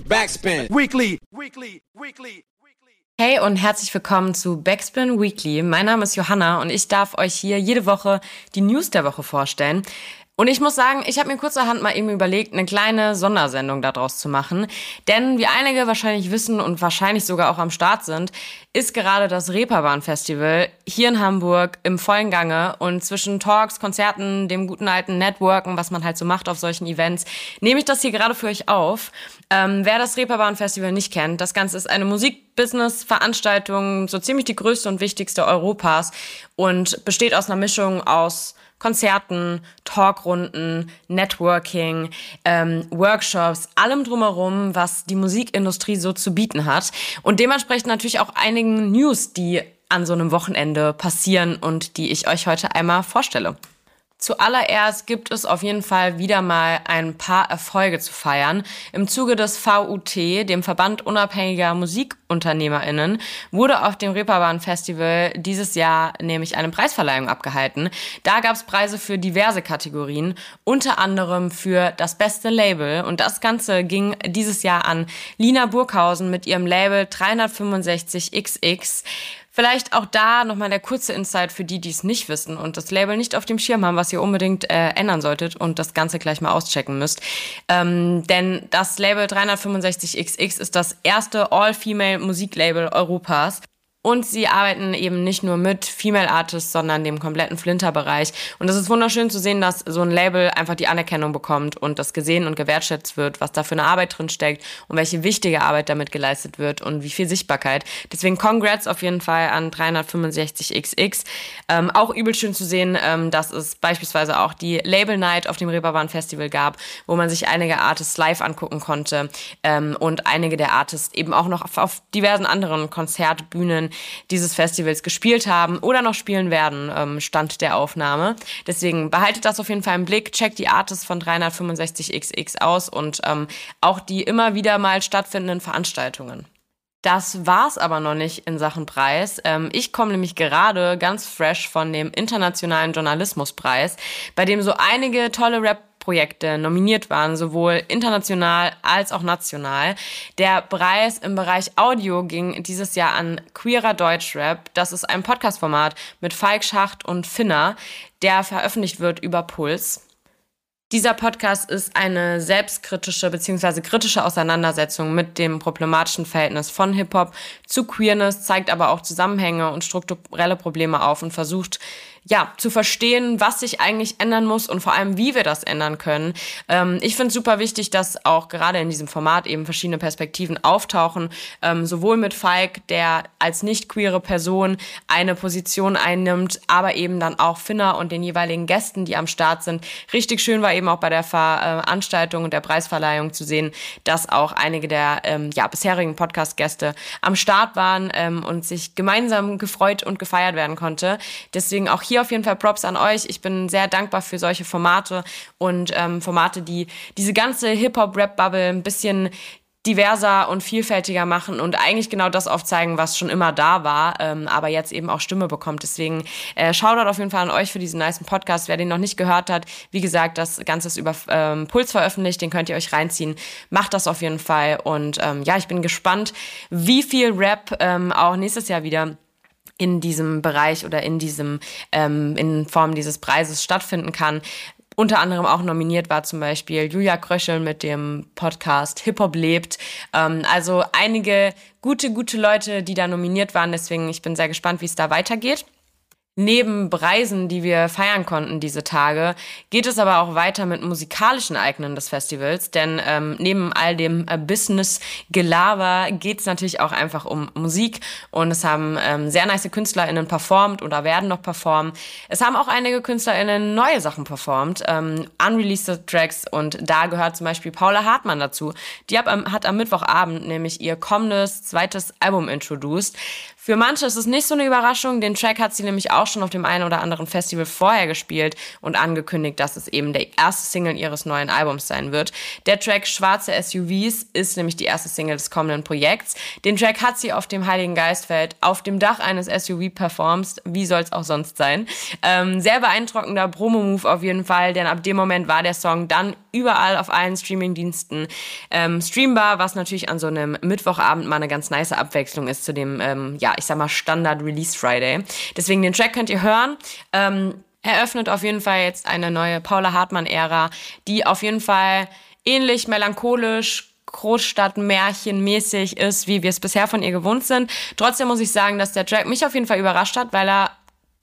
Backspin. Weekly. Weekly. Weekly. Hey und herzlich willkommen zu Backspin Weekly. Mein Name ist Johanna und ich darf euch hier jede Woche die News der Woche vorstellen. Und ich muss sagen, ich habe mir kurzerhand mal eben überlegt, eine kleine Sondersendung daraus zu machen. Denn wie einige wahrscheinlich wissen und wahrscheinlich sogar auch am Start sind, ist gerade das Reeperbahn Festival hier in Hamburg im vollen Gange. Und zwischen Talks, Konzerten, dem guten alten Networken, was man halt so macht auf solchen Events, nehme ich das hier gerade für euch auf. Ähm, wer das Reeperbahn Festival nicht kennt, das Ganze ist eine Musikbusiness-Veranstaltung, so ziemlich die größte und wichtigste Europas und besteht aus einer Mischung aus Konzerten, Talkrunden, Networking, ähm, Workshops, allem drumherum, was die Musikindustrie so zu bieten hat. Und dementsprechend natürlich auch einigen News, die an so einem Wochenende passieren und die ich euch heute einmal vorstelle. Zuallererst gibt es auf jeden Fall wieder mal ein paar Erfolge zu feiern. Im Zuge des VUT, dem Verband unabhängiger Musikunternehmerinnen, wurde auf dem Reeperbahn Festival dieses Jahr nämlich eine Preisverleihung abgehalten. Da gab es Preise für diverse Kategorien, unter anderem für das beste Label. Und das Ganze ging dieses Jahr an Lina Burghausen mit ihrem Label 365XX. Vielleicht auch da nochmal der kurze Insight für die, die es nicht wissen und das Label nicht auf dem Schirm haben, was ihr unbedingt äh, ändern solltet und das Ganze gleich mal auschecken müsst. Ähm, denn das Label 365XX ist das erste All-Female Musiklabel Europas. Und sie arbeiten eben nicht nur mit Female Artists, sondern dem kompletten Flinter-Bereich. Und es ist wunderschön zu sehen, dass so ein Label einfach die Anerkennung bekommt und das gesehen und gewertschätzt wird, was da für eine Arbeit drin steckt und welche wichtige Arbeit damit geleistet wird und wie viel Sichtbarkeit. Deswegen Congrats auf jeden Fall an 365XX. Ähm, auch übel schön zu sehen, ähm, dass es beispielsweise auch die Label Night auf dem Reeperbahn Festival gab, wo man sich einige Artists live angucken konnte ähm, und einige der Artists eben auch noch auf, auf diversen anderen Konzertbühnen dieses Festivals gespielt haben oder noch spielen werden, ähm, Stand der Aufnahme. Deswegen behaltet das auf jeden Fall im Blick, checkt die Artists von 365XX aus und ähm, auch die immer wieder mal stattfindenden Veranstaltungen. Das war's aber noch nicht in Sachen Preis. Ähm, ich komme nämlich gerade ganz fresh von dem Internationalen Journalismuspreis, bei dem so einige tolle Rap Projekte nominiert waren, sowohl international als auch national. Der Preis im Bereich Audio ging dieses Jahr an Queerer Deutschrap. Das ist ein Podcast-Format mit Falk Schacht und Finner, der veröffentlicht wird über Puls. Dieser Podcast ist eine selbstkritische bzw. kritische Auseinandersetzung mit dem problematischen Verhältnis von Hip-Hop zu Queerness, zeigt aber auch Zusammenhänge und strukturelle Probleme auf und versucht, ja, zu verstehen, was sich eigentlich ändern muss und vor allem, wie wir das ändern können. Ähm, ich finde es super wichtig, dass auch gerade in diesem Format eben verschiedene Perspektiven auftauchen, ähm, sowohl mit Falk, der als nicht queere Person eine Position einnimmt, aber eben dann auch Finner und den jeweiligen Gästen, die am Start sind. Richtig schön war eben auch bei der Veranstaltung und der Preisverleihung zu sehen, dass auch einige der ähm, ja, bisherigen Podcast-Gäste am Start waren ähm, und sich gemeinsam gefreut und gefeiert werden konnte. Deswegen auch hier auf jeden Fall Props an euch. Ich bin sehr dankbar für solche Formate und ähm, Formate, die diese ganze Hip-Hop-Rap-Bubble ein bisschen diverser und vielfältiger machen und eigentlich genau das aufzeigen, was schon immer da war, ähm, aber jetzt eben auch Stimme bekommt. Deswegen äh, Shoutout auf jeden Fall an euch für diesen nice Podcast. Wer den noch nicht gehört hat, wie gesagt, das Ganze ist über ähm, Puls veröffentlicht, den könnt ihr euch reinziehen. Macht das auf jeden Fall und ähm, ja, ich bin gespannt, wie viel Rap ähm, auch nächstes Jahr wieder in diesem Bereich oder in diesem ähm, in Form dieses Preises stattfinden kann. Unter anderem auch nominiert war zum Beispiel Julia Kröschel mit dem Podcast Hip Hop lebt. Ähm, also einige gute, gute Leute, die da nominiert waren. Deswegen, ich bin sehr gespannt, wie es da weitergeht. Neben Preisen, die wir feiern konnten diese Tage, geht es aber auch weiter mit musikalischen Ereignissen des Festivals, denn ähm, neben all dem äh, Business-Gelaber geht es natürlich auch einfach um Musik und es haben ähm, sehr nice KünstlerInnen performt oder werden noch performen. Es haben auch einige KünstlerInnen neue Sachen performt, ähm, unreleased Tracks und da gehört zum Beispiel Paula Hartmann dazu. Die hat am, hat am Mittwochabend nämlich ihr kommendes zweites Album introduced. Für manche ist es nicht so eine Überraschung. Den Track hat sie nämlich auch schon auf dem einen oder anderen Festival vorher gespielt und angekündigt, dass es eben der erste Single ihres neuen Albums sein wird. Der Track Schwarze SUVs ist nämlich die erste Single des kommenden Projekts. Den Track hat sie auf dem Heiligen Geistfeld auf dem Dach eines SUV performt. Wie soll es auch sonst sein? Ähm, sehr beeindruckender Promo-Move auf jeden Fall, denn ab dem Moment war der Song dann überall auf allen Streaming-Diensten ähm, streambar, was natürlich an so einem Mittwochabend mal eine ganz nice Abwechslung ist zu dem, ähm, ja, ich sag mal, Standard Release Friday. Deswegen den Track könnt ihr hören. Ähm, eröffnet auf jeden Fall jetzt eine neue Paula Hartmann-Ära, die auf jeden Fall ähnlich melancholisch, Großstadtmärchenmäßig ist, wie wir es bisher von ihr gewohnt sind. Trotzdem muss ich sagen, dass der Track mich auf jeden Fall überrascht hat, weil er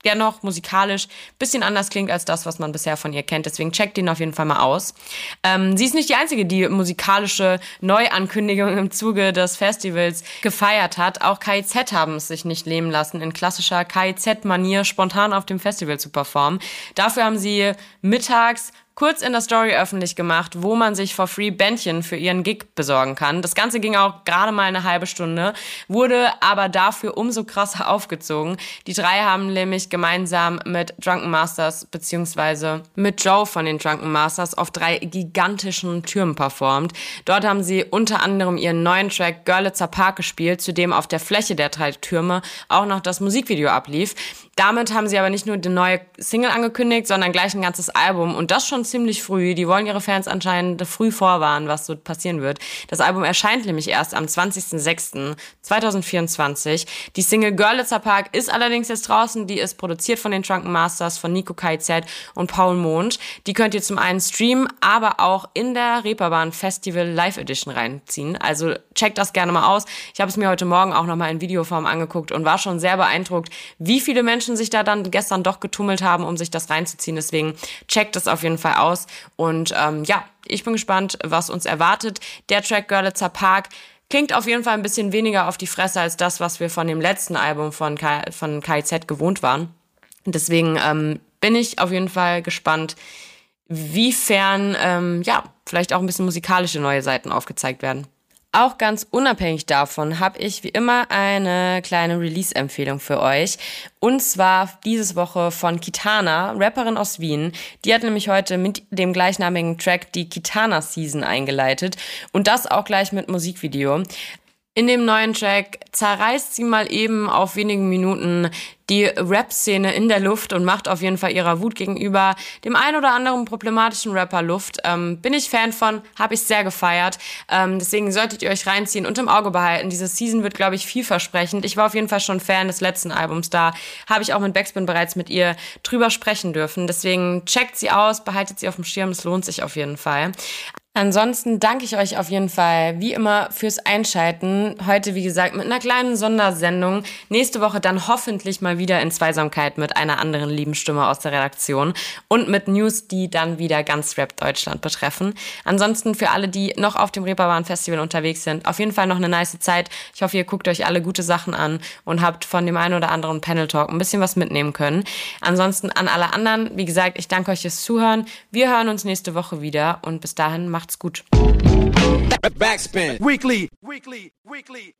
dennoch musikalisch bisschen anders klingt als das, was man bisher von ihr kennt. Deswegen checkt ihn auf jeden Fall mal aus. Ähm, sie ist nicht die Einzige, die musikalische Neuankündigung im Zuge des Festivals gefeiert hat. Auch KIZ haben es sich nicht leben lassen, in klassischer KIZ-Manier spontan auf dem Festival zu performen. Dafür haben sie mittags kurz in der Story öffentlich gemacht, wo man sich for free Bändchen für ihren Gig besorgen kann. Das Ganze ging auch gerade mal eine halbe Stunde, wurde aber dafür umso krasser aufgezogen. Die drei haben nämlich gemeinsam mit Drunken Masters beziehungsweise mit Joe von den Drunken Masters auf drei gigantischen Türmen performt. Dort haben sie unter anderem ihren neuen Track Görlitzer Park gespielt, zu dem auf der Fläche der drei Türme auch noch das Musikvideo ablief. Damit haben sie aber nicht nur die neue Single angekündigt, sondern gleich ein ganzes Album und das schon ziemlich früh. Die wollen ihre Fans anscheinend früh vorwarnen, was so passieren wird. Das Album erscheint nämlich erst am 20.06.2024. Die Single Görlitzer Park ist allerdings jetzt draußen. Die ist produziert von den Drunken Masters, von Nico KZ und Paul Mond. Die könnt ihr zum einen streamen, aber auch in der Reeperbahn Festival Live Edition reinziehen. Also checkt das gerne mal aus. Ich habe es mir heute Morgen auch nochmal in Videoform angeguckt und war schon sehr beeindruckt, wie viele Menschen Menschen sich da dann gestern doch getummelt haben, um sich das reinzuziehen. Deswegen checkt das auf jeden Fall aus. Und ähm, ja, ich bin gespannt, was uns erwartet. Der Track Görlitzer Park klingt auf jeden Fall ein bisschen weniger auf die Fresse als das, was wir von dem letzten Album von, K von KIZ gewohnt waren. Deswegen ähm, bin ich auf jeden Fall gespannt, wiefern ähm, ja vielleicht auch ein bisschen musikalische neue Seiten aufgezeigt werden. Auch ganz unabhängig davon habe ich wie immer eine kleine Release-Empfehlung für euch. Und zwar dieses Woche von Kitana, Rapperin aus Wien. Die hat nämlich heute mit dem gleichnamigen Track die Kitana Season eingeleitet. Und das auch gleich mit Musikvideo. In dem neuen Track zerreißt sie mal eben auf wenigen Minuten die Rap-Szene in der Luft und macht auf jeden Fall ihrer Wut gegenüber dem ein oder anderen problematischen Rapper Luft. Ähm, bin ich Fan von, habe ich sehr gefeiert. Ähm, deswegen solltet ihr euch reinziehen und im Auge behalten. Diese Season wird, glaube ich, vielversprechend. Ich war auf jeden Fall schon Fan des letzten Albums. Da habe ich auch mit Backspin bereits mit ihr drüber sprechen dürfen. Deswegen checkt sie aus, behaltet sie auf dem Schirm. Es lohnt sich auf jeden Fall. Ansonsten danke ich euch auf jeden Fall wie immer fürs Einschalten. Heute, wie gesagt, mit einer kleinen Sondersendung. Nächste Woche dann hoffentlich mal wieder in Zweisamkeit mit einer anderen lieben Stimme aus der Redaktion und mit News, die dann wieder ganz Rap Deutschland betreffen. Ansonsten für alle, die noch auf dem Reeperbahn Festival unterwegs sind, auf jeden Fall noch eine nice Zeit. Ich hoffe, ihr guckt euch alle gute Sachen an und habt von dem einen oder anderen Panel Talk ein bisschen was mitnehmen können. Ansonsten an alle anderen, wie gesagt, ich danke euch fürs Zuhören. Wir hören uns nächste Woche wieder und bis dahin macht Macht's gut. Backspin. Weekly. Weekly. Weekly.